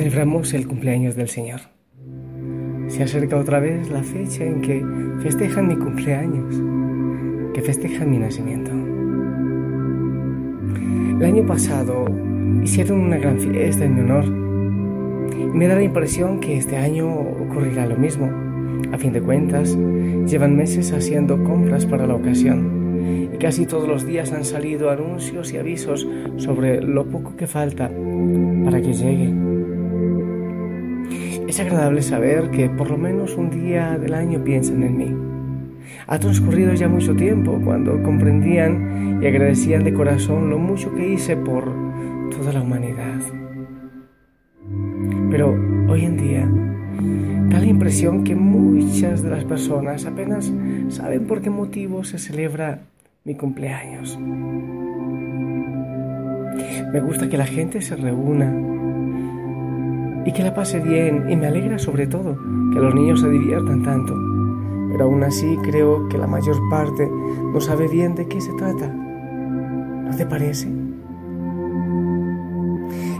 celebramos el cumpleaños del Señor. Se acerca otra vez la fecha en que festejan mi cumpleaños, que festejan mi nacimiento. El año pasado hicieron una gran fiesta en mi honor y me da la impresión que este año ocurrirá lo mismo. A fin de cuentas, llevan meses haciendo compras para la ocasión y casi todos los días han salido anuncios y avisos sobre lo poco que falta para que llegue. Es agradable saber que por lo menos un día del año piensan en mí. Ha transcurrido ya mucho tiempo cuando comprendían y agradecían de corazón lo mucho que hice por toda la humanidad. Pero hoy en día da la impresión que muchas de las personas apenas saben por qué motivo se celebra mi cumpleaños. Me gusta que la gente se reúna y que la pase bien y me alegra sobre todo que los niños se diviertan tanto. Pero aún así creo que la mayor parte no sabe bien de qué se trata. ¿No te parece?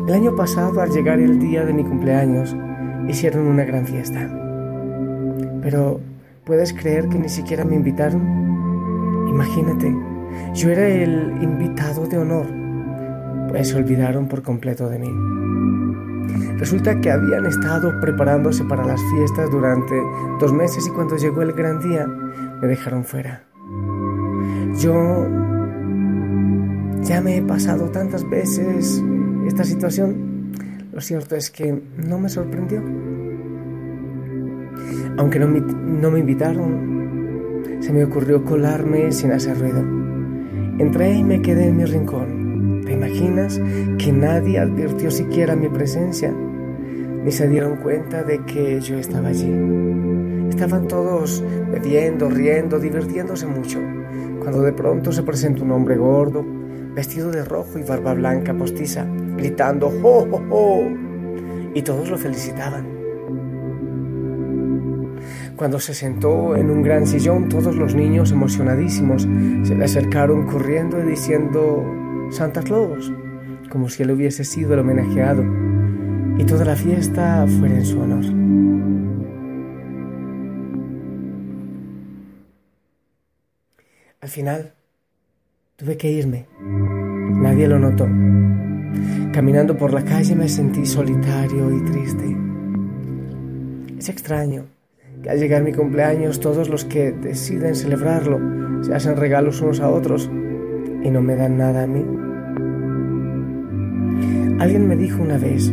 El año pasado, al llegar el día de mi cumpleaños, hicieron una gran fiesta. Pero, ¿puedes creer que ni siquiera me invitaron? Imagínate, yo era el invitado de honor, pues se olvidaron por completo de mí. Resulta que habían estado preparándose para las fiestas durante dos meses y cuando llegó el gran día me dejaron fuera. Yo ya me he pasado tantas veces esta situación. Lo cierto es que no me sorprendió. Aunque no me, no me invitaron, se me ocurrió colarme sin hacer ruido. Entré y me quedé en mi rincón. ¿Te imaginas que nadie advirtió siquiera mi presencia? Ni se dieron cuenta de que yo estaba allí. Estaban todos bebiendo, riendo, divirtiéndose mucho, cuando de pronto se presentó un hombre gordo, vestido de rojo y barba blanca postiza, gritando ¡Jo, jo, jo! Y todos lo felicitaban. Cuando se sentó en un gran sillón, todos los niños emocionadísimos se le acercaron corriendo y diciendo Santa Claus, como si él hubiese sido el homenajeado y toda la fiesta fuera en su honor. Al final, tuve que irme. Nadie lo notó. Caminando por la calle me sentí solitario y triste. Es extraño que al llegar mi cumpleaños todos los que deciden celebrarlo se hacen regalos unos a otros y no me dan nada a mí. Alguien me dijo una vez,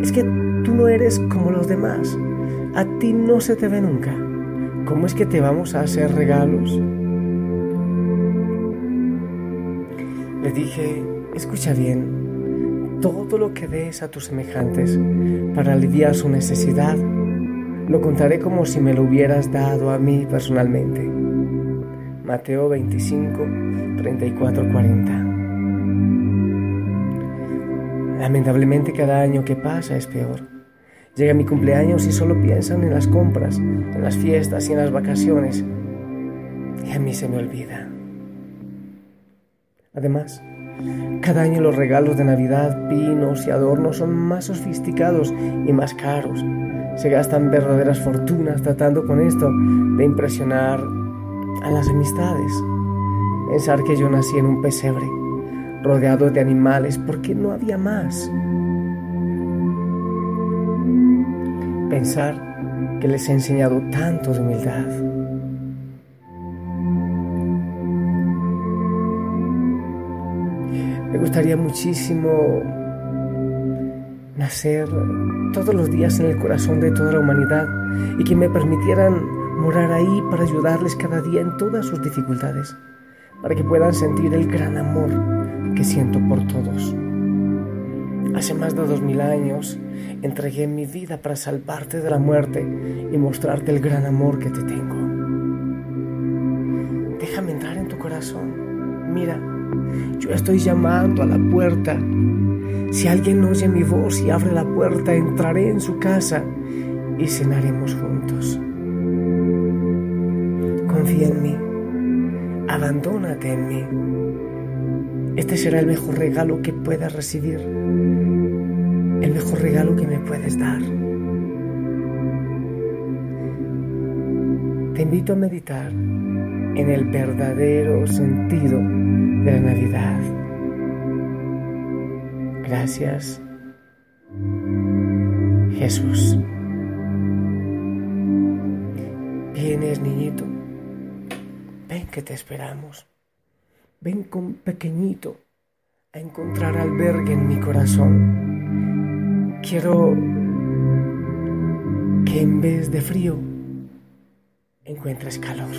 es que tú no eres como los demás, a ti no se te ve nunca. ¿Cómo es que te vamos a hacer regalos? Le dije, escucha bien, todo lo que des a tus semejantes para aliviar su necesidad, lo contaré como si me lo hubieras dado a mí personalmente. Mateo 25, 34, 40. Lamentablemente cada año que pasa es peor. Llega mi cumpleaños y solo piensan en las compras, en las fiestas y en las vacaciones. Y a mí se me olvida. Además, cada año los regalos de Navidad, pinos y adornos son más sofisticados y más caros. Se gastan verdaderas fortunas tratando con esto de impresionar a las amistades. Pensar que yo nací en un pesebre, rodeado de animales, porque no había más. Pensar que les he enseñado tanto de humildad. Me gustaría muchísimo nacer todos los días en el corazón de toda la humanidad y que me permitieran morar ahí para ayudarles cada día en todas sus dificultades, para que puedan sentir el gran amor que siento por todos. Hace más de dos mil años entregué mi vida para salvarte de la muerte y mostrarte el gran amor que te tengo. Déjame entrar en tu corazón. Mira, yo estoy llamando a la puerta. Si alguien oye mi voz y abre la puerta, entraré en su casa y cenaremos juntos. Confía en mí. Abandónate en mí. Este será el mejor regalo que puedas recibir. el mejor regalo que me puedes dar. Te invito a meditar en el verdadero sentido de la Navidad. Gracias, Jesús. Vienes, niñito. Ven que te esperamos. Ven con pequeñito a encontrar albergue en mi corazón. Quiero que en vez de frío encuentres calor.